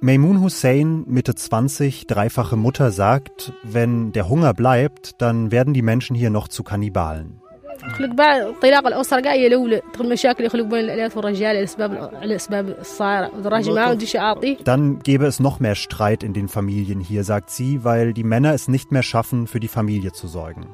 Maymun Hussein, Mitte 20, dreifache Mutter, sagt, wenn der Hunger bleibt, dann werden die Menschen hier noch zu Kannibalen. Dann gäbe es noch mehr Streit in den Familien hier, sagt sie, weil die Männer es nicht mehr schaffen, für die Familie zu sorgen.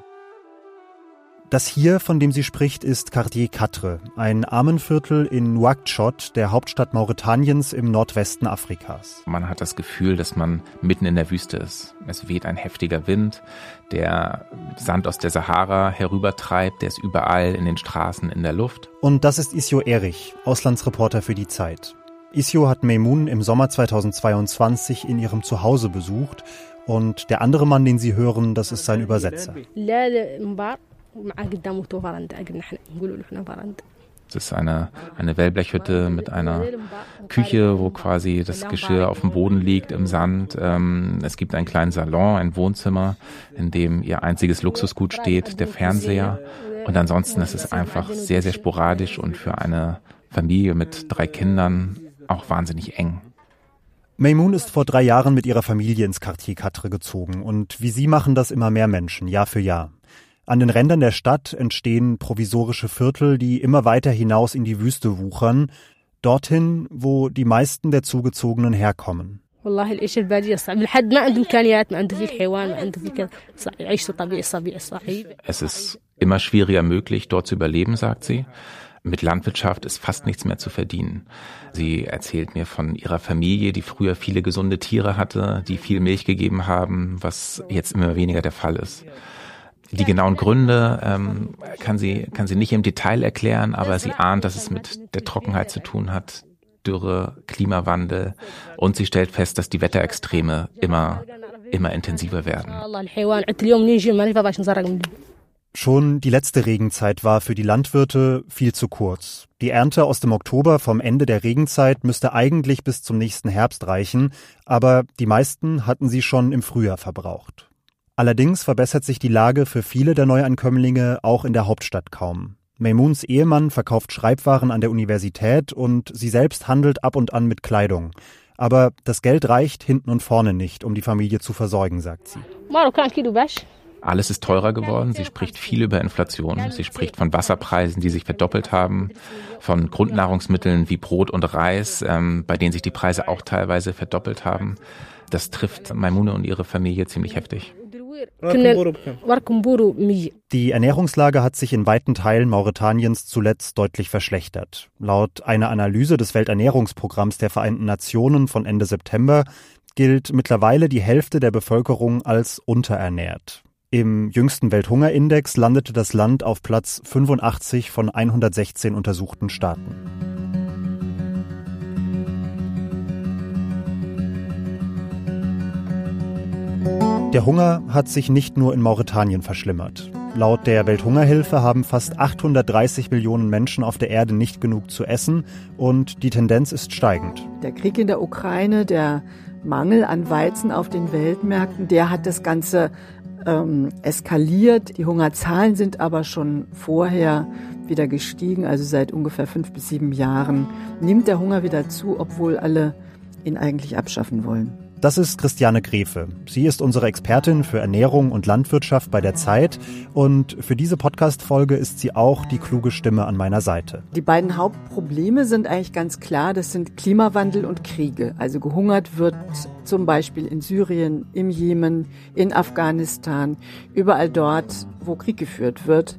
Das hier, von dem sie spricht, ist Quartier Quatre, ein Armenviertel in Nouakchott, der Hauptstadt Mauretaniens im Nordwesten Afrikas. Man hat das Gefühl, dass man mitten in der Wüste ist. Es weht ein heftiger Wind, der Sand aus der Sahara herübertreibt, der ist überall in den Straßen, in der Luft. Und das ist Isio Erich, Auslandsreporter für die Zeit. Isio hat Meimun im Sommer 2022 in ihrem Zuhause besucht und der andere Mann, den Sie hören, das ist sein Übersetzer. Es ist eine, eine Wellblechhütte mit einer Küche, wo quasi das Geschirr auf dem Boden liegt im Sand. Ähm, es gibt einen kleinen Salon, ein Wohnzimmer, in dem ihr einziges Luxusgut steht, der Fernseher. Und ansonsten ist es einfach sehr, sehr sporadisch und für eine Familie mit drei Kindern auch wahnsinnig eng. Maymoon ist vor drei Jahren mit ihrer Familie ins Quartier Quatre gezogen und wie sie machen das immer mehr Menschen, Jahr für Jahr. An den Rändern der Stadt entstehen provisorische Viertel, die immer weiter hinaus in die Wüste wuchern, dorthin, wo die meisten der Zugezogenen herkommen. Es ist immer schwieriger möglich, dort zu überleben, sagt sie. Mit Landwirtschaft ist fast nichts mehr zu verdienen. Sie erzählt mir von ihrer Familie, die früher viele gesunde Tiere hatte, die viel Milch gegeben haben, was jetzt immer weniger der Fall ist. Die genauen Gründe ähm, kann, sie, kann sie nicht im Detail erklären, aber sie ahnt, dass es mit der Trockenheit zu tun hat, Dürre, Klimawandel und sie stellt fest, dass die Wetterextreme immer, immer intensiver werden. Schon die letzte Regenzeit war für die Landwirte viel zu kurz. Die Ernte aus dem Oktober vom Ende der Regenzeit müsste eigentlich bis zum nächsten Herbst reichen, aber die meisten hatten sie schon im Frühjahr verbraucht. Allerdings verbessert sich die Lage für viele der Neuankömmlinge auch in der Hauptstadt kaum. Maymuns Ehemann verkauft Schreibwaren an der Universität und sie selbst handelt ab und an mit Kleidung. Aber das Geld reicht hinten und vorne nicht, um die Familie zu versorgen, sagt sie. Alles ist teurer geworden. Sie spricht viel über Inflation. Sie spricht von Wasserpreisen, die sich verdoppelt haben, von Grundnahrungsmitteln wie Brot und Reis, ähm, bei denen sich die Preise auch teilweise verdoppelt haben. Das trifft Maimune und ihre Familie ziemlich heftig. Die Ernährungslage hat sich in weiten Teilen Mauretaniens zuletzt deutlich verschlechtert. Laut einer Analyse des Welternährungsprogramms der Vereinten Nationen von Ende September gilt mittlerweile die Hälfte der Bevölkerung als unterernährt. Im jüngsten Welthungerindex landete das Land auf Platz 85 von 116 untersuchten Staaten. Der Hunger hat sich nicht nur in Mauretanien verschlimmert. Laut der Welthungerhilfe haben fast 830 Millionen Menschen auf der Erde nicht genug zu essen und die Tendenz ist steigend. Der Krieg in der Ukraine, der Mangel an Weizen auf den Weltmärkten, der hat das Ganze ähm, eskaliert. Die Hungerzahlen sind aber schon vorher wieder gestiegen, also seit ungefähr fünf bis sieben Jahren nimmt der Hunger wieder zu, obwohl alle ihn eigentlich abschaffen wollen. Das ist Christiane Grefe. Sie ist unsere Expertin für Ernährung und Landwirtschaft bei der Zeit und für diese Podcast-Folge ist sie auch die kluge Stimme an meiner Seite. Die beiden Hauptprobleme sind eigentlich ganz klar. Das sind Klimawandel und Kriege. Also gehungert wird zum Beispiel in Syrien, im Jemen, in Afghanistan, überall dort, wo Krieg geführt wird.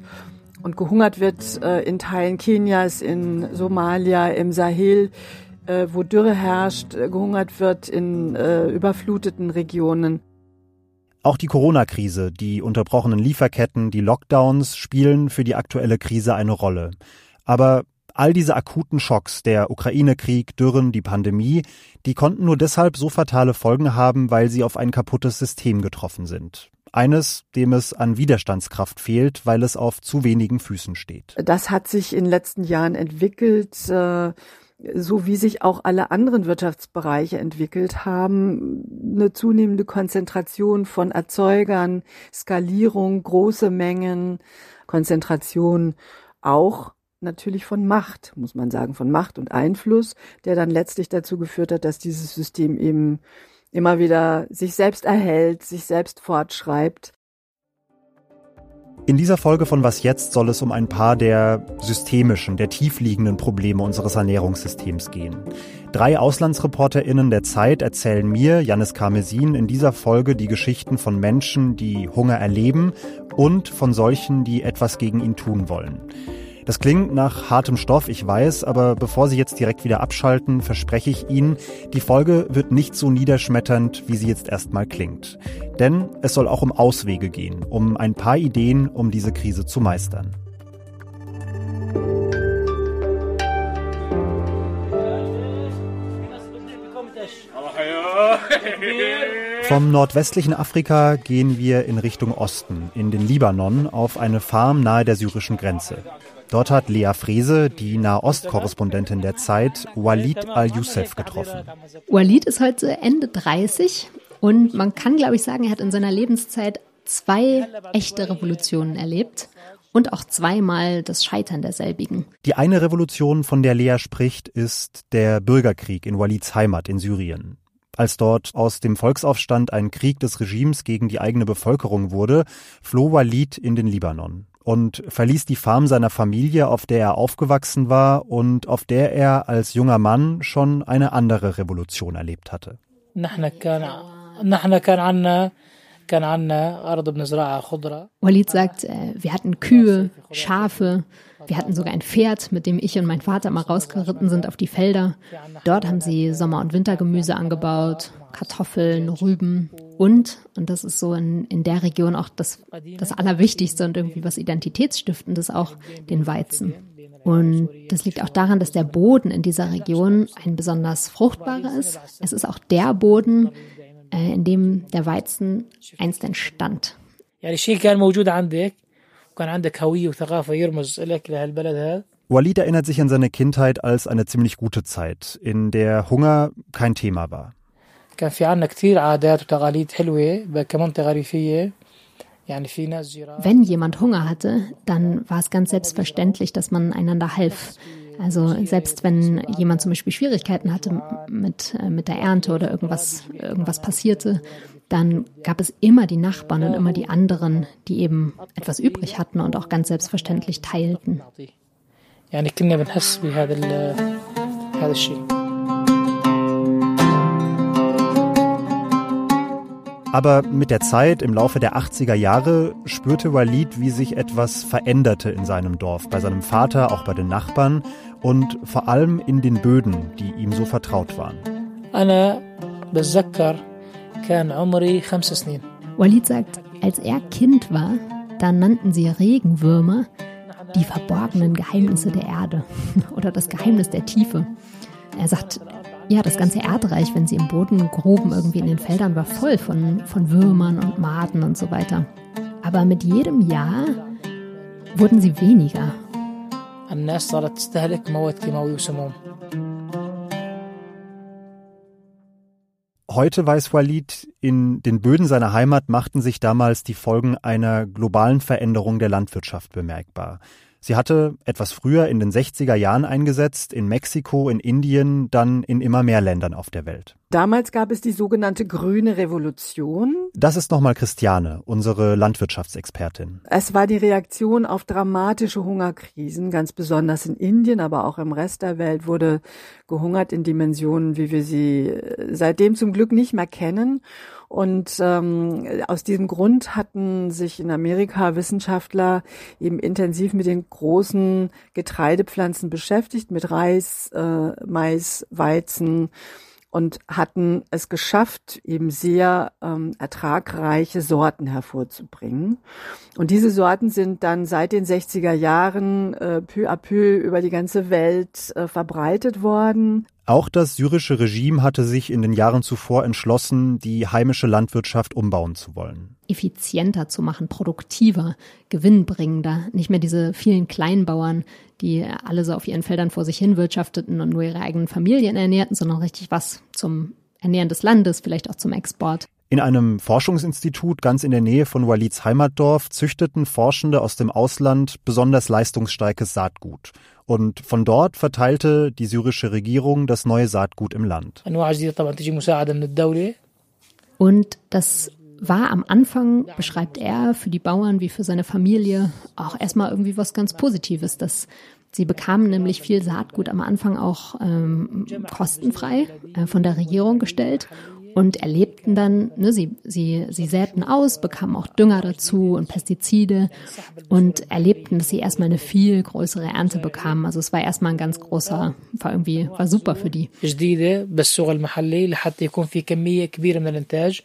Und gehungert wird äh, in Teilen Kenias, in Somalia, im Sahel äh, wo Dürre herrscht, äh, gehungert wird in äh, überfluteten Regionen. Auch die Corona-Krise, die unterbrochenen Lieferketten, die Lockdowns spielen für die aktuelle Krise eine Rolle. Aber all diese akuten Schocks, der Ukraine-Krieg, Dürren, die Pandemie, die konnten nur deshalb so fatale Folgen haben, weil sie auf ein kaputtes System getroffen sind. Eines, dem es an Widerstandskraft fehlt, weil es auf zu wenigen Füßen steht. Das hat sich in den letzten Jahren entwickelt. So wie sich auch alle anderen Wirtschaftsbereiche entwickelt haben, eine zunehmende Konzentration von Erzeugern, Skalierung, große Mengen, Konzentration auch natürlich von Macht, muss man sagen, von Macht und Einfluss, der dann letztlich dazu geführt hat, dass dieses System eben immer wieder sich selbst erhält, sich selbst fortschreibt in dieser Folge von Was jetzt soll es um ein paar der systemischen, der tiefliegenden Probleme unseres Ernährungssystems gehen. Drei AuslandsreporterInnen der Zeit erzählen mir, Janis Karmesin, in dieser Folge die Geschichten von Menschen, die Hunger erleben und von solchen, die etwas gegen ihn tun wollen. Das klingt nach hartem Stoff, ich weiß, aber bevor Sie jetzt direkt wieder abschalten, verspreche ich Ihnen, die Folge wird nicht so niederschmetternd, wie sie jetzt erstmal klingt. Denn es soll auch um Auswege gehen, um ein paar Ideen, um diese Krise zu meistern. Vom nordwestlichen Afrika gehen wir in Richtung Osten, in den Libanon, auf eine Farm nahe der syrischen Grenze. Dort hat Lea Frese, die Nahost-Korrespondentin der Zeit, Walid al-Youssef getroffen. Walid ist heute Ende 30 und man kann, glaube ich, sagen, er hat in seiner Lebenszeit zwei echte Revolutionen erlebt und auch zweimal das Scheitern derselbigen. Die eine Revolution, von der Lea spricht, ist der Bürgerkrieg in Walids Heimat in Syrien. Als dort aus dem Volksaufstand ein Krieg des Regimes gegen die eigene Bevölkerung wurde, floh Walid in den Libanon und verließ die Farm seiner Familie, auf der er aufgewachsen war und auf der er als junger Mann schon eine andere Revolution erlebt hatte. Walid sagt, äh, wir hatten Kühe, Schafe, wir hatten sogar ein Pferd, mit dem ich und mein Vater mal rausgeritten sind auf die Felder. Dort haben sie Sommer- und Wintergemüse angebaut, Kartoffeln, Rüben und, und das ist so in, in der Region auch das, das Allerwichtigste und irgendwie was Identitätsstiftendes auch, den Weizen. Und das liegt auch daran, dass der Boden in dieser Region ein besonders fruchtbarer ist. Es ist auch der Boden, äh, in dem der Weizen einst entstand. Walid erinnert sich an seine Kindheit als eine ziemlich gute Zeit, in der Hunger kein Thema war. Wenn jemand Hunger hatte, dann war es ganz selbstverständlich, dass man einander half. Also selbst wenn jemand zum Beispiel Schwierigkeiten hatte mit, äh, mit der Ernte oder irgendwas, irgendwas passierte, dann gab es immer die Nachbarn und immer die anderen, die eben etwas übrig hatten und auch ganz selbstverständlich teilten. Aber mit der Zeit, im Laufe der 80er Jahre, spürte Walid, wie sich etwas veränderte in seinem Dorf, bei seinem Vater, auch bei den Nachbarn und vor allem in den Böden, die ihm so vertraut waren. Walid sagt, als er Kind war, da nannten sie Regenwürmer die verborgenen Geheimnisse der Erde oder das Geheimnis der Tiefe. Er sagt, ja, das ganze Erdreich, wenn sie im Boden gruben, irgendwie in den Feldern, war voll von, von Würmern und Maden und so weiter. Aber mit jedem Jahr wurden sie weniger. Heute weiß Walid, in den Böden seiner Heimat machten sich damals die Folgen einer globalen Veränderung der Landwirtschaft bemerkbar. Sie hatte etwas früher in den 60er Jahren eingesetzt, in Mexiko, in Indien, dann in immer mehr Ländern auf der Welt. Damals gab es die sogenannte Grüne Revolution. Das ist nochmal Christiane, unsere Landwirtschaftsexpertin. Es war die Reaktion auf dramatische Hungerkrisen, ganz besonders in Indien, aber auch im Rest der Welt wurde gehungert in Dimensionen, wie wir sie äh, seitdem zum Glück nicht mehr kennen. Und ähm, aus diesem Grund hatten sich in Amerika Wissenschaftler eben intensiv mit den großen Getreidepflanzen beschäftigt, mit Reis, äh, Mais, Weizen und hatten es geschafft, eben sehr ähm, ertragreiche Sorten hervorzubringen. Und diese Sorten sind dann seit den 60er Jahren äh, peu à peu über die ganze Welt äh, verbreitet worden. Auch das syrische Regime hatte sich in den Jahren zuvor entschlossen, die heimische Landwirtschaft umbauen zu wollen. Effizienter zu machen, produktiver, gewinnbringender. Nicht mehr diese vielen Kleinbauern, die alle so auf ihren Feldern vor sich hin wirtschafteten und nur ihre eigenen Familien ernährten, sondern richtig was zum Ernähren des Landes, vielleicht auch zum Export. In einem Forschungsinstitut ganz in der Nähe von Walids Heimatdorf züchteten Forschende aus dem Ausland besonders leistungsstarkes Saatgut. Und von dort verteilte die syrische Regierung das neue Saatgut im Land. Und das war am Anfang, beschreibt er, für die Bauern wie für seine Familie auch erstmal irgendwie was ganz Positives, dass Sie bekamen nämlich viel Saatgut am Anfang auch ähm, kostenfrei äh, von der Regierung gestellt und erlebten dann, ne, sie, sie, sie säten aus, bekamen auch Dünger dazu und Pestizide und erlebten, dass sie erstmal eine viel größere Ernte bekamen. Also es war erstmal ein ganz großer, war irgendwie, war super für die.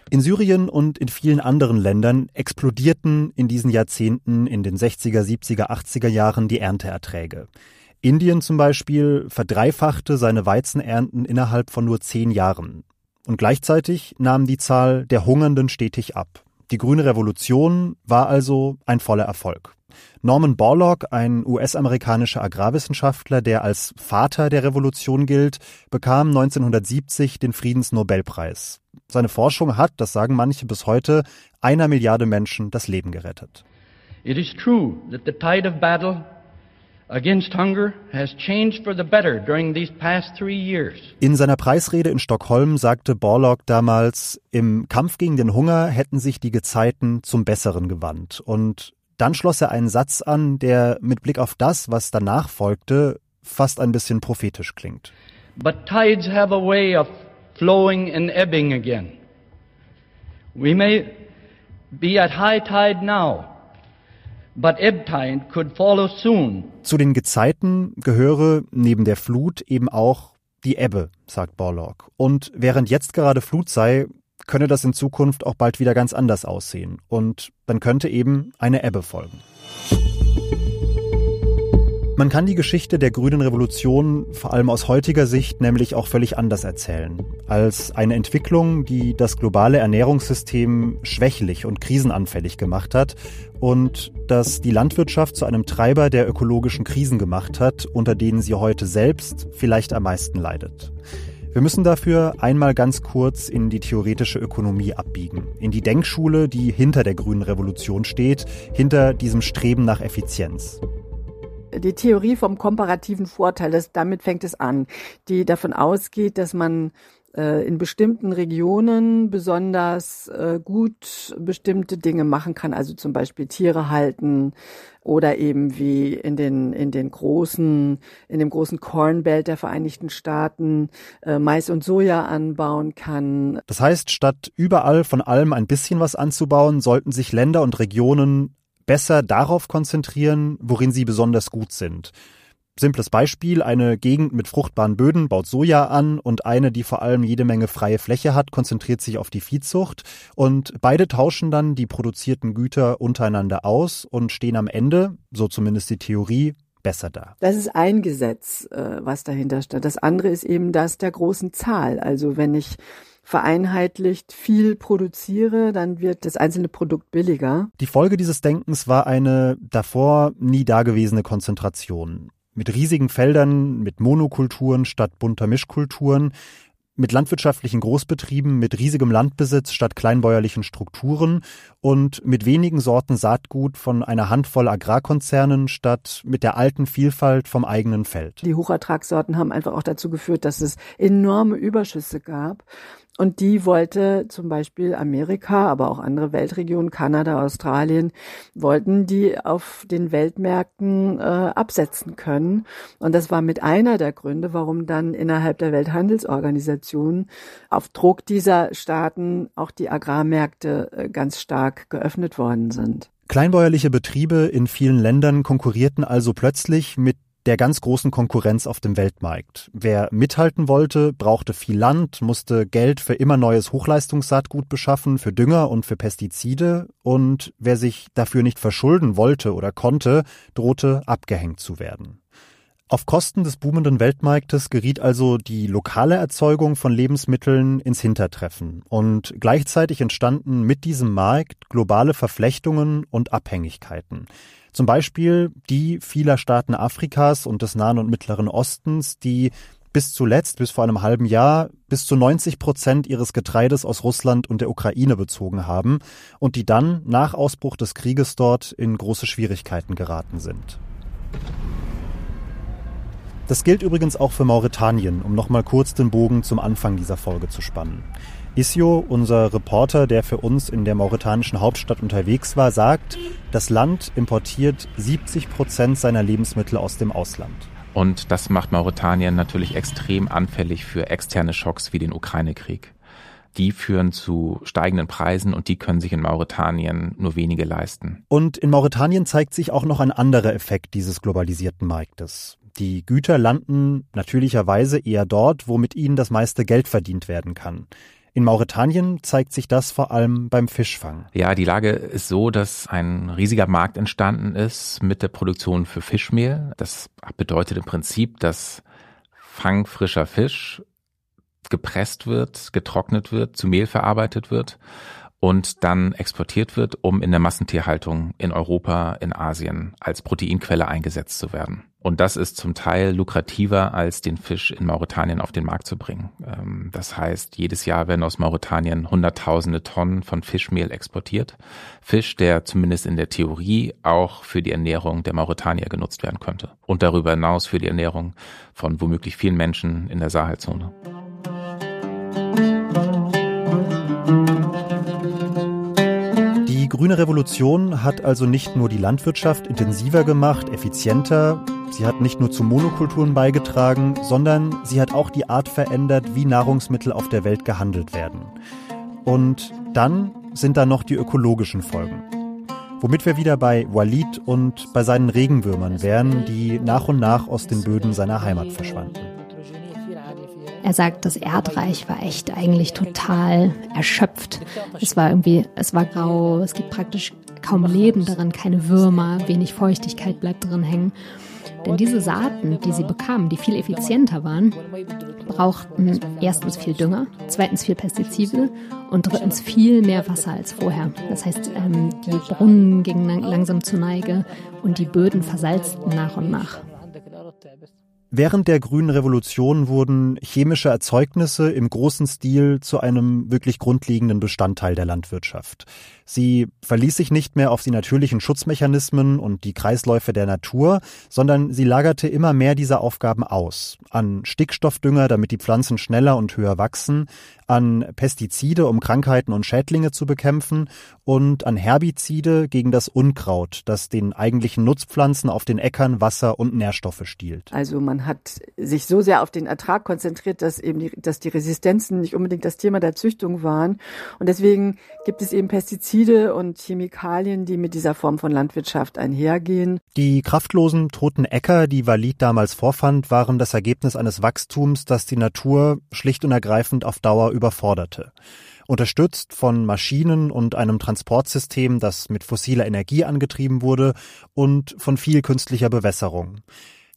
In Syrien und in vielen anderen Ländern explodierten in diesen Jahrzehnten, in den 60er, 70er, 80er Jahren die Ernteerträge. Indien zum Beispiel verdreifachte seine Weizenernten innerhalb von nur zehn Jahren. Und gleichzeitig nahm die Zahl der Hungernden stetig ab. Die grüne Revolution war also ein voller Erfolg. Norman Borlaug, ein US-amerikanischer Agrarwissenschaftler, der als Vater der Revolution gilt, bekam 1970 den Friedensnobelpreis. Seine Forschung hat, das sagen manche bis heute, einer Milliarde Menschen das Leben gerettet. It is true that the tide of battle against hunger has changed for the better during these past three years. In seiner Preisrede in Stockholm sagte Borlaug damals, im Kampf gegen den Hunger hätten sich die Gezeiten zum Besseren gewandt. Und dann schloss er einen Satz an, der mit Blick auf das, was danach folgte, fast ein bisschen prophetisch klingt. But tides have a way of flowing and ebbing again. We may be at high tide now. But ebb tide could follow soon. Zu den Gezeiten gehöre neben der Flut eben auch die Ebbe, sagt Borlaug. Und während jetzt gerade Flut sei, könne das in Zukunft auch bald wieder ganz anders aussehen. Und dann könnte eben eine Ebbe folgen. Man kann die Geschichte der grünen Revolution vor allem aus heutiger Sicht nämlich auch völlig anders erzählen. Als eine Entwicklung, die das globale Ernährungssystem schwächlich und krisenanfällig gemacht hat und das die Landwirtschaft zu einem Treiber der ökologischen Krisen gemacht hat, unter denen sie heute selbst vielleicht am meisten leidet. Wir müssen dafür einmal ganz kurz in die theoretische Ökonomie abbiegen, in die Denkschule, die hinter der grünen Revolution steht, hinter diesem Streben nach Effizienz die Theorie vom komparativen Vorteil, das, damit fängt es an, die davon ausgeht, dass man äh, in bestimmten Regionen besonders äh, gut bestimmte Dinge machen kann, also zum Beispiel Tiere halten oder eben wie in den in den großen in dem großen Corn Belt der Vereinigten Staaten äh, Mais und Soja anbauen kann. Das heißt, statt überall von allem ein bisschen was anzubauen, sollten sich Länder und Regionen besser darauf konzentrieren, worin sie besonders gut sind. Simples Beispiel, eine Gegend mit fruchtbaren Böden baut Soja an und eine, die vor allem jede Menge freie Fläche hat, konzentriert sich auf die Viehzucht und beide tauschen dann die produzierten Güter untereinander aus und stehen am Ende, so zumindest die Theorie, besser da. Das ist ein Gesetz, äh, was dahinter steht. Das andere ist eben das der großen Zahl. Also wenn ich vereinheitlicht viel produziere, dann wird das einzelne Produkt billiger. Die Folge dieses Denkens war eine davor nie dagewesene Konzentration. Mit riesigen Feldern, mit Monokulturen statt bunter Mischkulturen, mit landwirtschaftlichen Großbetrieben, mit riesigem Landbesitz statt kleinbäuerlichen Strukturen und mit wenigen Sorten Saatgut von einer Handvoll Agrarkonzernen statt mit der alten Vielfalt vom eigenen Feld. Die Hochertragssorten haben einfach auch dazu geführt, dass es enorme Überschüsse gab und die wollte zum Beispiel Amerika, aber auch andere Weltregionen, Kanada, Australien, wollten die auf den Weltmärkten äh, absetzen können. Und das war mit einer der Gründe, warum dann innerhalb der Welthandelsorganisation auf Druck dieser Staaten auch die Agrarmärkte äh, ganz stark geöffnet worden sind. Kleinbäuerliche Betriebe in vielen Ländern konkurrierten also plötzlich mit der ganz großen Konkurrenz auf dem Weltmarkt. Wer mithalten wollte, brauchte viel Land, musste Geld für immer neues Hochleistungssaatgut beschaffen, für Dünger und für Pestizide, und wer sich dafür nicht verschulden wollte oder konnte, drohte abgehängt zu werden. Auf Kosten des boomenden Weltmarktes geriet also die lokale Erzeugung von Lebensmitteln ins Hintertreffen und gleichzeitig entstanden mit diesem Markt globale Verflechtungen und Abhängigkeiten. Zum Beispiel die vieler Staaten Afrikas und des Nahen und Mittleren Ostens, die bis zuletzt, bis vor einem halben Jahr, bis zu 90 Prozent ihres Getreides aus Russland und der Ukraine bezogen haben und die dann nach Ausbruch des Krieges dort in große Schwierigkeiten geraten sind. Das gilt übrigens auch für Mauretanien, um nochmal kurz den Bogen zum Anfang dieser Folge zu spannen. Isio, unser Reporter, der für uns in der mauretanischen Hauptstadt unterwegs war, sagt, das Land importiert 70 Prozent seiner Lebensmittel aus dem Ausland. Und das macht Mauretanien natürlich extrem anfällig für externe Schocks wie den Ukraine-Krieg. Die führen zu steigenden Preisen und die können sich in Mauretanien nur wenige leisten. Und in Mauretanien zeigt sich auch noch ein anderer Effekt dieses globalisierten Marktes. Die Güter landen natürlicherweise eher dort, wo mit ihnen das meiste Geld verdient werden kann. In Mauretanien zeigt sich das vor allem beim Fischfang. Ja, die Lage ist so, dass ein riesiger Markt entstanden ist mit der Produktion für Fischmehl. Das bedeutet im Prinzip, dass fangfrischer Fisch gepresst wird, getrocknet wird, zu Mehl verarbeitet wird und dann exportiert wird, um in der Massentierhaltung in Europa, in Asien als Proteinquelle eingesetzt zu werden. Und das ist zum Teil lukrativer, als den Fisch in Mauretanien auf den Markt zu bringen. Ähm, das heißt, jedes Jahr werden aus Mauretanien Hunderttausende Tonnen von Fischmehl exportiert. Fisch, der zumindest in der Theorie auch für die Ernährung der Mauretanier genutzt werden könnte. Und darüber hinaus für die Ernährung von womöglich vielen Menschen in der Sahelzone. Die grüne Revolution hat also nicht nur die Landwirtschaft intensiver gemacht, effizienter, Sie hat nicht nur zu Monokulturen beigetragen, sondern sie hat auch die Art verändert, wie Nahrungsmittel auf der Welt gehandelt werden. Und dann sind da noch die ökologischen Folgen. Womit wir wieder bei Walid und bei seinen Regenwürmern wären, die nach und nach aus den Böden seiner Heimat verschwanden. Er sagt, das Erdreich war echt eigentlich total erschöpft. Es war irgendwie, es war grau, es gibt praktisch kaum Leben darin, keine Würmer, wenig Feuchtigkeit bleibt drin hängen. Denn diese Saaten, die sie bekamen, die viel effizienter waren, brauchten erstens viel Dünger, zweitens viel Pestizide und drittens viel mehr Wasser als vorher. Das heißt, ähm, die Brunnen gingen langsam zur Neige und die Böden versalzten nach und nach. Während der grünen Revolution wurden chemische Erzeugnisse im großen Stil zu einem wirklich grundlegenden Bestandteil der Landwirtschaft. Sie verließ sich nicht mehr auf die natürlichen Schutzmechanismen und die Kreisläufe der Natur, sondern sie lagerte immer mehr dieser Aufgaben aus. An Stickstoffdünger, damit die Pflanzen schneller und höher wachsen, an Pestizide, um Krankheiten und Schädlinge zu bekämpfen und an Herbizide gegen das Unkraut, das den eigentlichen Nutzpflanzen auf den Äckern Wasser und Nährstoffe stiehlt. Also man hat sich so sehr auf den Ertrag konzentriert, dass eben die, dass die Resistenzen nicht unbedingt das Thema der Züchtung waren. Und deswegen gibt es eben Pestizide und Chemikalien, die mit dieser Form von Landwirtschaft einhergehen. Die kraftlosen, toten Äcker, die Walid damals vorfand, waren das Ergebnis eines Wachstums, das die Natur schlicht und ergreifend auf Dauer überforderte. Unterstützt von Maschinen und einem Transportsystem, das mit fossiler Energie angetrieben wurde und von viel künstlicher Bewässerung.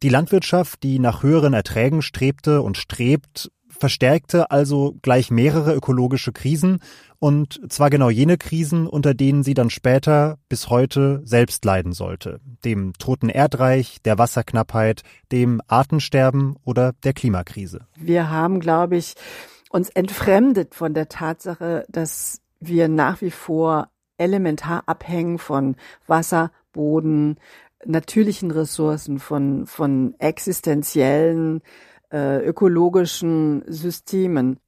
Die Landwirtschaft, die nach höheren Erträgen strebte und strebt, verstärkte also gleich mehrere ökologische Krisen und zwar genau jene Krisen, unter denen sie dann später bis heute selbst leiden sollte. Dem toten Erdreich, der Wasserknappheit, dem Artensterben oder der Klimakrise. Wir haben, glaube ich, uns entfremdet von der Tatsache, dass wir nach wie vor elementar abhängen von Wasser, Boden, natürlichen Ressourcen, von, von existenziellen, äh, ökologischen Systemen.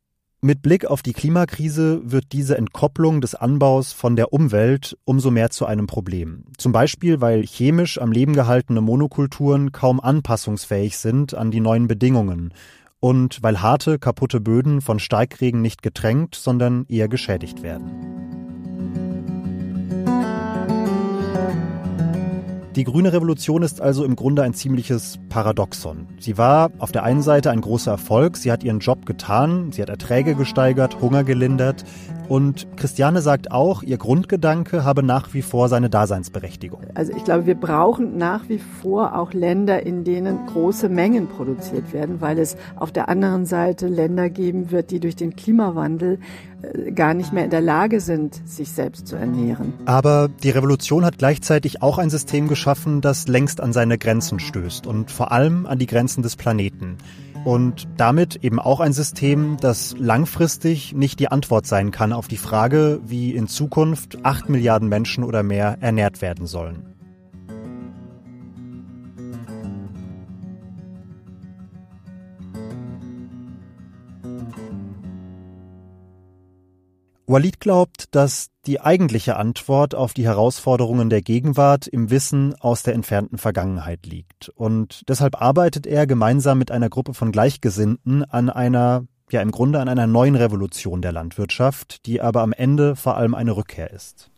Mit Blick auf die Klimakrise wird diese Entkopplung des Anbaus von der Umwelt umso mehr zu einem Problem. Zum Beispiel, weil chemisch am Leben gehaltene Monokulturen kaum anpassungsfähig sind an die neuen Bedingungen und weil harte, kaputte Böden von Steigregen nicht getränkt, sondern eher geschädigt werden. Die grüne Revolution ist also im Grunde ein ziemliches Paradoxon. Sie war auf der einen Seite ein großer Erfolg, sie hat ihren Job getan, sie hat Erträge gesteigert, Hunger gelindert und Christiane sagt auch, ihr Grundgedanke habe nach wie vor seine Daseinsberechtigung. Also ich glaube, wir brauchen nach wie vor auch Länder, in denen große Mengen produziert werden, weil es auf der anderen Seite Länder geben wird, die durch den Klimawandel äh, gar nicht mehr in der Lage sind, sich selbst zu ernähren. Aber die Revolution hat gleichzeitig auch ein System geschaffen, das längst an seine Grenzen stößt und vor allem an die Grenzen des Planeten. Und damit eben auch ein System, das langfristig nicht die Antwort sein kann auf die Frage, wie in Zukunft acht Milliarden Menschen oder mehr ernährt werden sollen. Walid glaubt, dass die eigentliche Antwort auf die Herausforderungen der Gegenwart im Wissen aus der entfernten Vergangenheit liegt. Und deshalb arbeitet er gemeinsam mit einer Gruppe von Gleichgesinnten an einer, ja im Grunde an einer neuen Revolution der Landwirtschaft, die aber am Ende vor allem eine Rückkehr ist.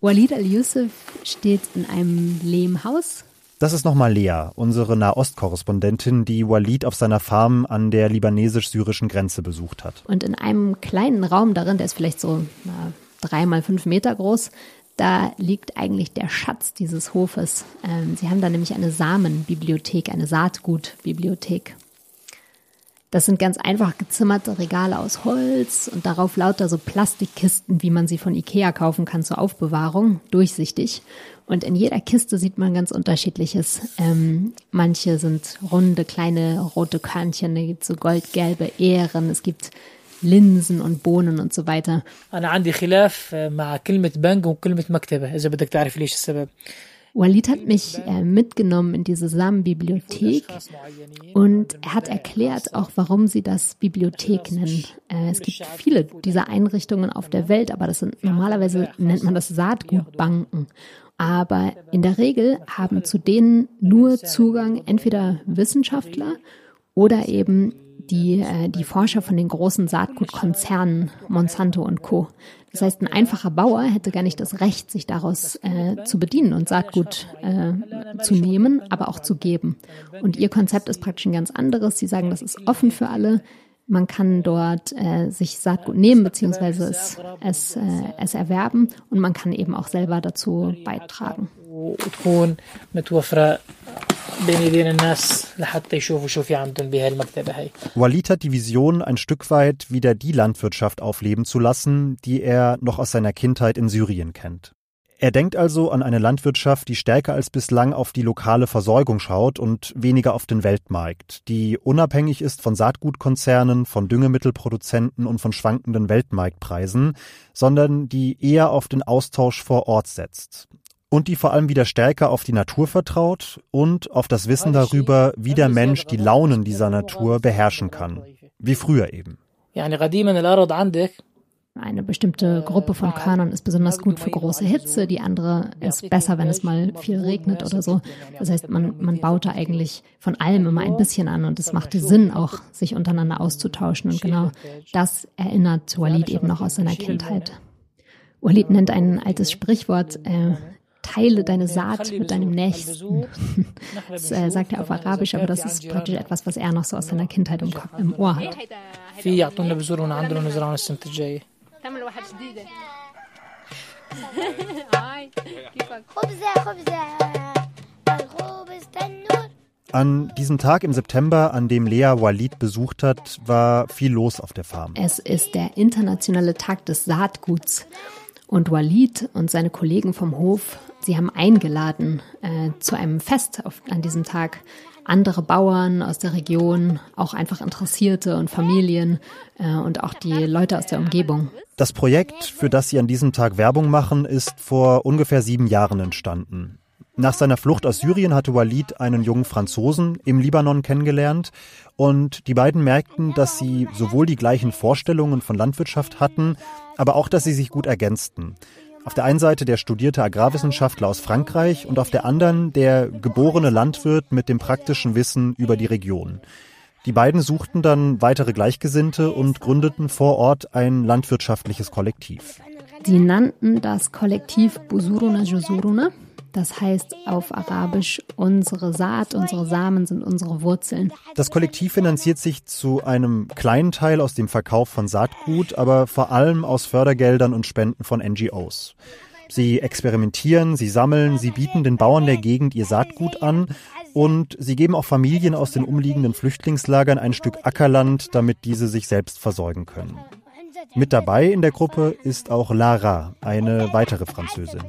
Walid al-Yusuf steht in einem Lehmhaus das ist nochmal Lea, unsere Nahostkorrespondentin, die Walid auf seiner Farm an der libanesisch-syrischen Grenze besucht hat. Und in einem kleinen Raum darin, der ist vielleicht so na, drei mal fünf Meter groß, da liegt eigentlich der Schatz dieses Hofes. Ähm, sie haben da nämlich eine Samenbibliothek, eine Saatgutbibliothek. Das sind ganz einfach gezimmerte Regale aus Holz und darauf lauter so Plastikkisten, wie man sie von Ikea kaufen kann zur Aufbewahrung, durchsichtig. Und in jeder Kiste sieht man ganz unterschiedliches. Ähm, manche sind runde, kleine rote Körnchen, da gibt es so goldgelbe Ähren, es gibt Linsen und Bohnen und so weiter. أنا عندي خلاف مع كلمة بنك وكلمة مكتبة إذا بدك تعرف ليش السبب. Walid hat mich äh, mitgenommen in diese Samenbibliothek und er hat erklärt auch, warum sie das Bibliothek nennen. Äh, es gibt viele dieser Einrichtungen auf der Welt, aber das sind normalerweise nennt man das Saatgutbanken. Aber in der Regel haben zu denen nur Zugang entweder Wissenschaftler oder eben die, äh, die Forscher von den großen Saatgutkonzernen Monsanto und Co. Das heißt, ein einfacher Bauer hätte gar nicht das Recht, sich daraus äh, zu bedienen und Saatgut äh, zu nehmen, aber auch zu geben. Und ihr Konzept ist praktisch ein ganz anderes. Sie sagen, das ist offen für alle. Man kann dort äh, sich Saatgut nehmen beziehungsweise es, es, äh, es erwerben und man kann eben auch selber dazu beitragen. Walid hat die Vision, ein Stück weit wieder die Landwirtschaft aufleben zu lassen, die er noch aus seiner Kindheit in Syrien kennt. Er denkt also an eine Landwirtschaft, die stärker als bislang auf die lokale Versorgung schaut und weniger auf den Weltmarkt, die unabhängig ist von Saatgutkonzernen, von Düngemittelproduzenten und von schwankenden Weltmarktpreisen, sondern die eher auf den Austausch vor Ort setzt. Und die vor allem wieder stärker auf die Natur vertraut und auf das Wissen darüber, wie der Mensch die Launen dieser Natur beherrschen kann. Wie früher eben. Eine bestimmte Gruppe von Körnern ist besonders gut für große Hitze, die andere ist besser, wenn es mal viel regnet oder so. Das heißt, man, man baut da eigentlich von allem immer ein bisschen an und es machte Sinn, auch sich untereinander auszutauschen. Und genau das erinnert Walid eben noch aus seiner Kindheit. Walid nennt ein altes Sprichwort, äh, teile deine Saat mit deinem Nächsten. Das äh, sagt er auf Arabisch, aber das ist praktisch etwas, was er noch so aus seiner Kindheit im, im Ohr hat. تعمل واحد جديدة هاي كيفك خبزة خبزة الخبز تنور An diesem Tag im September, an dem Lea Walid besucht hat, war viel los auf der Farm. Es ist der internationale Tag des Saatguts. Und Walid und seine Kollegen vom Hof, sie haben eingeladen äh, zu einem Fest auf, an diesem Tag andere Bauern aus der Region, auch einfach Interessierte und Familien äh, und auch die Leute aus der Umgebung. Das Projekt, für das Sie an diesem Tag Werbung machen, ist vor ungefähr sieben Jahren entstanden. Nach seiner Flucht aus Syrien hatte Walid einen jungen Franzosen im Libanon kennengelernt und die beiden merkten, dass sie sowohl die gleichen Vorstellungen von Landwirtschaft hatten, aber auch, dass sie sich gut ergänzten. Auf der einen Seite der studierte Agrarwissenschaftler aus Frankreich und auf der anderen der geborene Landwirt mit dem praktischen Wissen über die Region. Die beiden suchten dann weitere Gleichgesinnte und gründeten vor Ort ein landwirtschaftliches Kollektiv. Sie nannten das Kollektiv Busuruna Jusuruna das heißt auf Arabisch, unsere Saat, unsere Samen sind unsere Wurzeln. Das Kollektiv finanziert sich zu einem kleinen Teil aus dem Verkauf von Saatgut, aber vor allem aus Fördergeldern und Spenden von NGOs. Sie experimentieren, sie sammeln, sie bieten den Bauern der Gegend ihr Saatgut an und sie geben auch Familien aus den umliegenden Flüchtlingslagern ein Stück Ackerland, damit diese sich selbst versorgen können. Mit dabei in der Gruppe ist auch Lara, eine weitere Französin.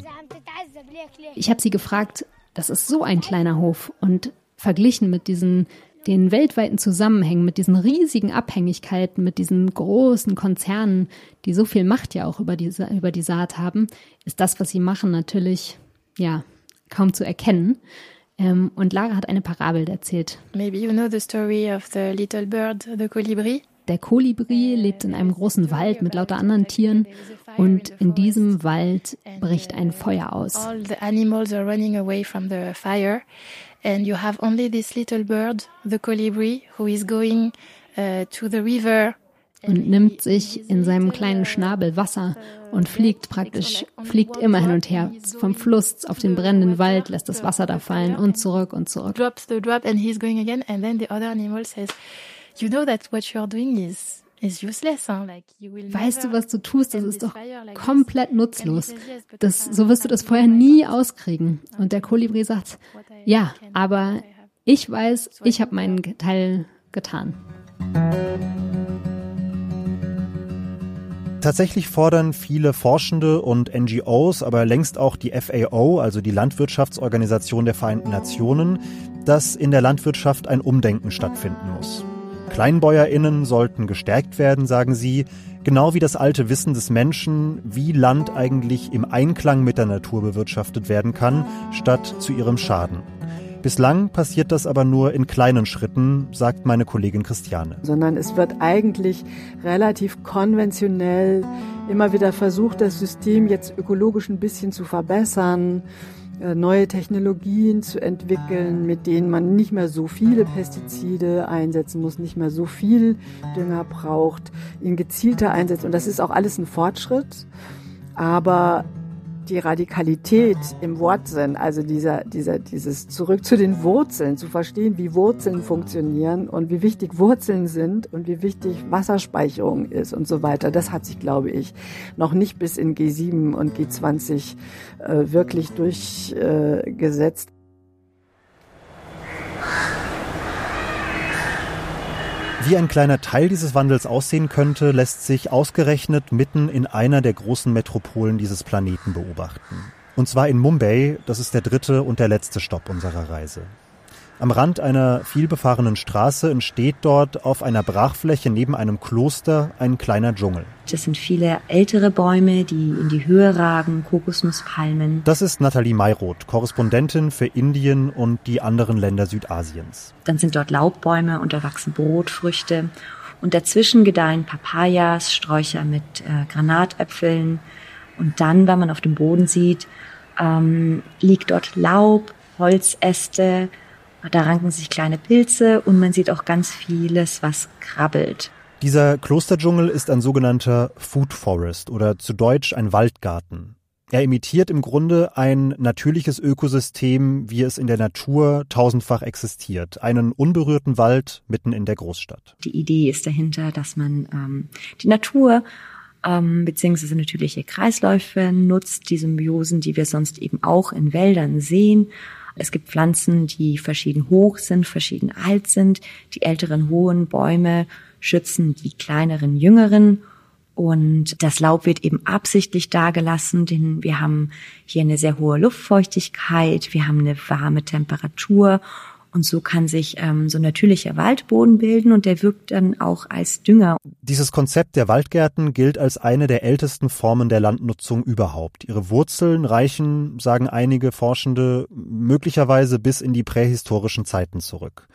Ich habe sie gefragt, das ist so ein kleiner Hof und verglichen mit diesen den weltweiten Zusammenhängen, mit diesen riesigen Abhängigkeiten, mit diesen großen Konzernen, die so viel Macht ja auch über die, über die Saat haben, ist das, was sie machen, natürlich ja kaum zu erkennen. Ähm, und Lara hat eine Parabel erzählt. Maybe you know the story of the little bird, the colibri. Der Kolibri lebt in einem großen Wald mit lauter anderen Tieren und in diesem Wald bricht ein Feuer aus. And you have only this little bird, the colibri, who is going uh, to the river und nimmt sich in seinem kleinen Schnabel Wasser und fliegt praktisch, fliegt immer hin und her. Vom Fluss auf den brennenden Wald lässt das Wasser da fallen und zurück und zurück. Drops the drop and he's going again and then the other animal says, you know that what you're doing is Weißt du, was du tust? Das ist doch komplett nutzlos. Das, so wirst du das vorher nie auskriegen. Und der Kolibri sagt, ja, aber ich weiß, ich habe meinen Teil getan. Tatsächlich fordern viele Forschende und NGOs, aber längst auch die FAO, also die Landwirtschaftsorganisation der Vereinten Nationen, dass in der Landwirtschaft ein Umdenken stattfinden muss. KleinbäuerInnen sollten gestärkt werden, sagen sie, genau wie das alte Wissen des Menschen, wie Land eigentlich im Einklang mit der Natur bewirtschaftet werden kann, statt zu ihrem Schaden. Bislang passiert das aber nur in kleinen Schritten, sagt meine Kollegin Christiane. Sondern es wird eigentlich relativ konventionell immer wieder versucht, das System jetzt ökologisch ein bisschen zu verbessern, neue Technologien zu entwickeln, mit denen man nicht mehr so viele Pestizide einsetzen muss, nicht mehr so viel Dünger braucht, ihn gezielter einsetzt. Und das ist auch alles ein Fortschritt. Aber die Radikalität im Wortsinn, also dieser, dieser, dieses zurück zu den Wurzeln, zu verstehen, wie Wurzeln funktionieren und wie wichtig Wurzeln sind und wie wichtig Wasserspeicherung ist und so weiter, das hat sich, glaube ich, noch nicht bis in G7 und G20 äh, wirklich durchgesetzt. Wie ein kleiner Teil dieses Wandels aussehen könnte, lässt sich ausgerechnet mitten in einer der großen Metropolen dieses Planeten beobachten. Und zwar in Mumbai, das ist der dritte und der letzte Stopp unserer Reise. Am Rand einer vielbefahrenen Straße entsteht dort auf einer Brachfläche neben einem Kloster ein kleiner Dschungel. Das sind viele ältere Bäume, die in die Höhe ragen, Kokosnusspalmen. Das ist Nathalie Mayroth, Korrespondentin für Indien und die anderen Länder Südasiens. Dann sind dort Laubbäume und da wachsen Brotfrüchte. Und dazwischen gedeihen Papayas, Sträucher mit äh, Granatäpfeln. Und dann, wenn man auf dem Boden sieht, ähm, liegt dort Laub, Holzäste, da ranken sich kleine Pilze und man sieht auch ganz vieles, was krabbelt. Dieser Klosterdschungel ist ein sogenannter Food Forest oder zu Deutsch ein Waldgarten. Er imitiert im Grunde ein natürliches Ökosystem, wie es in der Natur tausendfach existiert. Einen unberührten Wald mitten in der Großstadt. Die Idee ist dahinter, dass man ähm, die Natur ähm, beziehungsweise natürliche Kreisläufe nutzt, die Symbiosen, die wir sonst eben auch in Wäldern sehen, es gibt Pflanzen, die verschieden hoch sind, verschieden alt sind. Die älteren hohen Bäume schützen die kleineren jüngeren. Und das Laub wird eben absichtlich dagelassen, denn wir haben hier eine sehr hohe Luftfeuchtigkeit, wir haben eine warme Temperatur und so kann sich ähm, so natürlicher Waldboden bilden und der wirkt dann auch als Dünger. Dieses Konzept der Waldgärten gilt als eine der ältesten Formen der Landnutzung überhaupt. Ihre Wurzeln reichen, sagen einige Forschende, möglicherweise bis in die prähistorischen Zeiten zurück.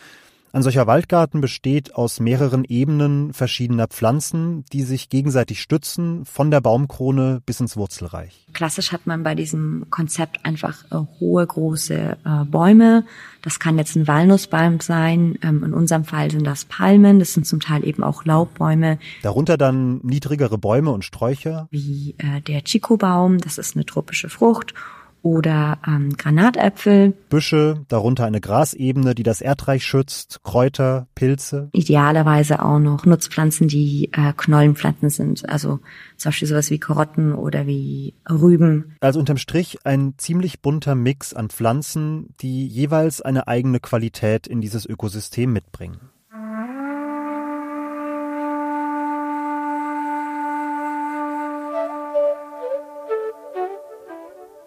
Ein solcher Waldgarten besteht aus mehreren Ebenen verschiedener Pflanzen, die sich gegenseitig stützen, von der Baumkrone bis ins Wurzelreich. Klassisch hat man bei diesem Konzept einfach äh, hohe, große äh, Bäume. Das kann jetzt ein Walnussbaum sein. Ähm, in unserem Fall sind das Palmen. Das sind zum Teil eben auch Laubbäume. Darunter dann niedrigere Bäume und Sträucher. Wie äh, der Chico-Baum. Das ist eine tropische Frucht oder ähm, Granatäpfel. Büsche, darunter eine Grasebene, die das Erdreich schützt, Kräuter, Pilze. Idealerweise auch noch Nutzpflanzen, die äh, Knollenpflanzen sind, also zum Beispiel sowas wie Karotten oder wie Rüben. Also unterm Strich ein ziemlich bunter Mix an Pflanzen, die jeweils eine eigene Qualität in dieses Ökosystem mitbringen.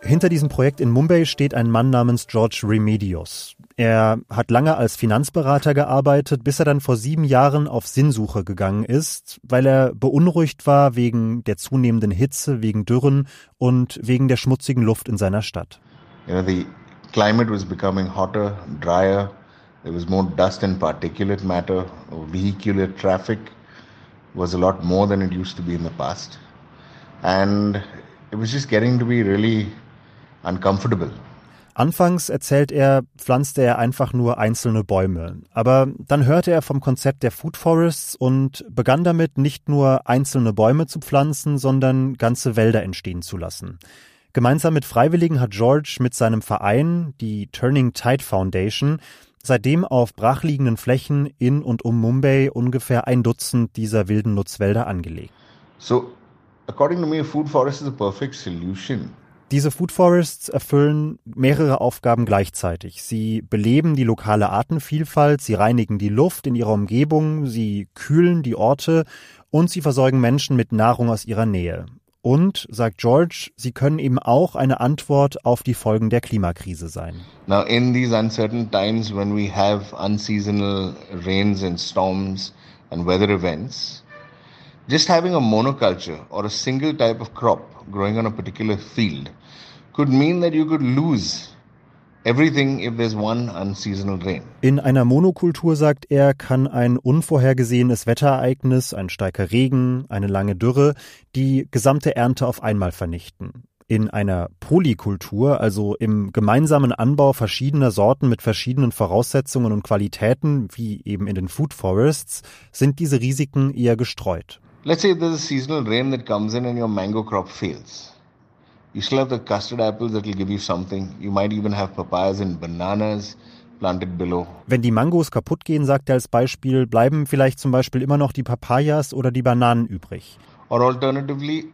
Hinter diesem Projekt in Mumbai steht ein Mann namens George Remedios. Er hat lange als Finanzberater gearbeitet, bis er dann vor sieben Jahren auf Sinnsuche gegangen ist, weil er beunruhigt war wegen der zunehmenden Hitze, wegen Dürren und wegen der schmutzigen Luft in seiner Stadt. You know, the climate was becoming hotter, drier. There was more dust and particulate matter. Vehicular traffic was a lot more than it used to be in the past. And it was just getting to be really uncomfortable. Anfangs, erzählt er, pflanzte er einfach nur einzelne Bäume. Aber dann hörte er vom Konzept der Food Forests und begann damit, nicht nur einzelne Bäume zu pflanzen, sondern ganze Wälder entstehen zu lassen. Gemeinsam mit Freiwilligen hat George mit seinem Verein, die Turning Tide Foundation, seitdem auf brachliegenden Flächen in und um Mumbai ungefähr ein Dutzend dieser wilden Nutzwälder angelegt. So, according to me, a food forest is a perfect solution diese Food Forests erfüllen mehrere Aufgaben gleichzeitig. Sie beleben die lokale Artenvielfalt, sie reinigen die Luft in ihrer Umgebung, sie kühlen die Orte und sie versorgen Menschen mit Nahrung aus ihrer Nähe. Und, sagt George, sie können eben auch eine Antwort auf die Folgen der Klimakrise sein. Now in these uncertain times when we have unseasonal rains and storms and weather events, just having a monoculture or a single type of crop growing on a particular field could mean that you could lose everything if there's one unseasonal rain. In einer Monokultur, sagt er, kann ein unvorhergesehenes Wetterereignis, ein starker Regen, eine lange Dürre, die gesamte Ernte auf einmal vernichten. In einer Polykultur, also im gemeinsamen Anbau verschiedener Sorten mit verschiedenen Voraussetzungen und Qualitäten, wie eben in den Food Forests, sind diese Risiken eher gestreut. Let's say there's a seasonal rain that comes in and your mango crop fails. You still have the custard apples that will give you something. You might even have papayas and bananas planted below. Wenn die Mangos kaputt gehen, sagt er als Beispiel, bleiben vielleicht zum Beispiel immer noch die Papayas oder die Bananen übrig. Or alternatively,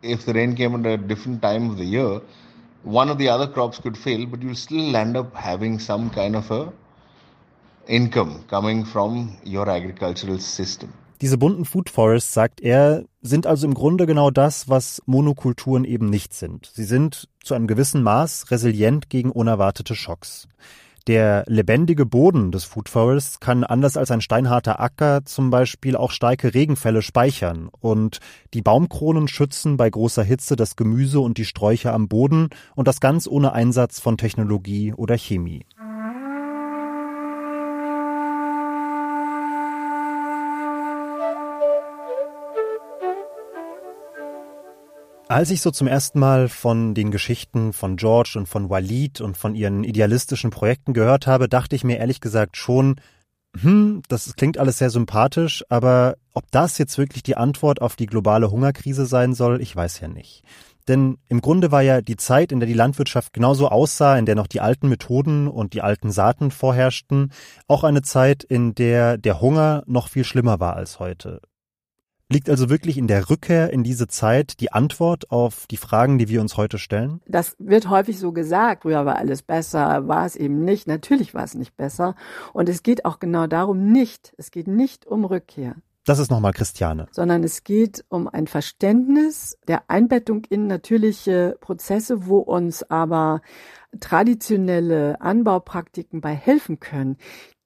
if the rain came at a different time of the year, one of the other crops could fail, but you'll still end up having some kind of a income coming from your agricultural system. Diese bunten Food Forests, sagt er, sind also im Grunde genau das, was Monokulturen eben nicht sind. Sie sind zu einem gewissen Maß resilient gegen unerwartete Schocks. Der lebendige Boden des Food Forests kann anders als ein steinharter Acker zum Beispiel auch starke Regenfälle speichern und die Baumkronen schützen bei großer Hitze das Gemüse und die Sträucher am Boden und das ganz ohne Einsatz von Technologie oder Chemie. Als ich so zum ersten Mal von den Geschichten von George und von Walid und von ihren idealistischen Projekten gehört habe, dachte ich mir ehrlich gesagt schon, hm, das klingt alles sehr sympathisch, aber ob das jetzt wirklich die Antwort auf die globale Hungerkrise sein soll, ich weiß ja nicht. Denn im Grunde war ja die Zeit, in der die Landwirtschaft genauso aussah, in der noch die alten Methoden und die alten Saaten vorherrschten, auch eine Zeit, in der der Hunger noch viel schlimmer war als heute. Liegt also wirklich in der Rückkehr in diese Zeit die Antwort auf die Fragen, die wir uns heute stellen? Das wird häufig so gesagt. Früher war alles besser, war es eben nicht. Natürlich war es nicht besser. Und es geht auch genau darum nicht. Es geht nicht um Rückkehr. Das ist nochmal Christiane. Sondern es geht um ein Verständnis der Einbettung in natürliche Prozesse, wo uns aber traditionelle Anbaupraktiken bei helfen können,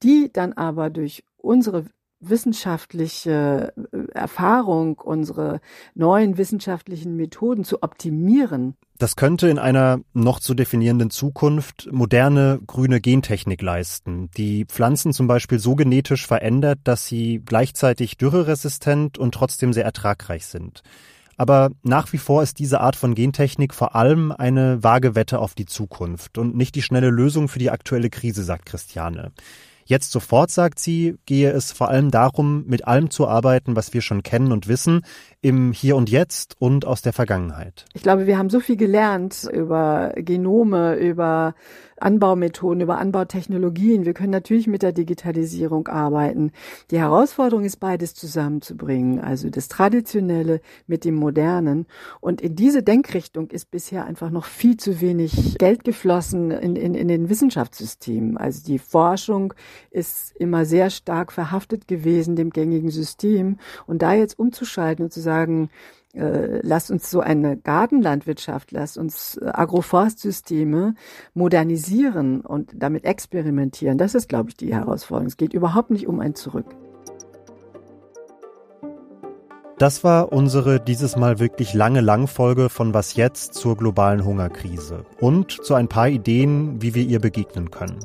die dann aber durch unsere wissenschaftliche Erfahrung, unsere neuen wissenschaftlichen Methoden zu optimieren. Das könnte in einer noch zu definierenden Zukunft moderne grüne Gentechnik leisten, die Pflanzen zum Beispiel so genetisch verändert, dass sie gleichzeitig dürreresistent und trotzdem sehr ertragreich sind. Aber nach wie vor ist diese Art von Gentechnik vor allem eine vage Wette auf die Zukunft und nicht die schnelle Lösung für die aktuelle Krise, sagt Christiane. Jetzt sofort, sagt sie, gehe es vor allem darum, mit allem zu arbeiten, was wir schon kennen und wissen, im Hier und Jetzt und aus der Vergangenheit. Ich glaube, wir haben so viel gelernt über Genome, über Anbaumethoden, über Anbautechnologien. Wir können natürlich mit der Digitalisierung arbeiten. Die Herausforderung ist, beides zusammenzubringen, also das Traditionelle mit dem Modernen. Und in diese Denkrichtung ist bisher einfach noch viel zu wenig Geld geflossen in, in, in den Wissenschaftssystemen. Also die Forschung ist immer sehr stark verhaftet gewesen dem gängigen System. Und da jetzt umzuschalten und zu sagen, äh, lasst uns so eine Gartenlandwirtschaft, lasst uns äh, Agroforstsysteme modernisieren und damit experimentieren. Das ist, glaube ich, die Herausforderung. Es geht überhaupt nicht um ein Zurück. Das war unsere dieses Mal wirklich lange Langfolge von Was jetzt zur globalen Hungerkrise und zu ein paar Ideen, wie wir ihr begegnen können.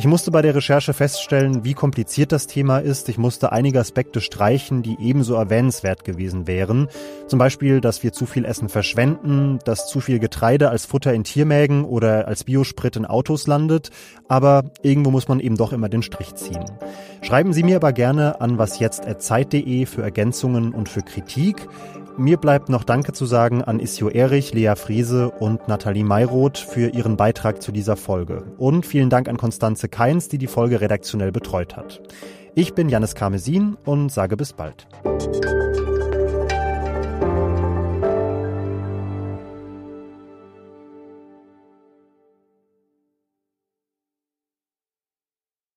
Ich musste bei der Recherche feststellen, wie kompliziert das Thema ist. Ich musste einige Aspekte streichen, die ebenso erwähnenswert gewesen wären. Zum Beispiel, dass wir zu viel Essen verschwenden, dass zu viel Getreide als Futter in Tiermägen oder als Biosprit in Autos landet. Aber irgendwo muss man eben doch immer den Strich ziehen. Schreiben Sie mir aber gerne an wasjetzt.zeit.de für Ergänzungen und für Kritik. Mir bleibt noch Danke zu sagen an Isjo Erich, Lea Friese und Nathalie Mayroth für ihren Beitrag zu dieser Folge. Und vielen Dank an Konstanze Keins, die die Folge redaktionell betreut hat. Ich bin Janis Karmesin und sage bis bald.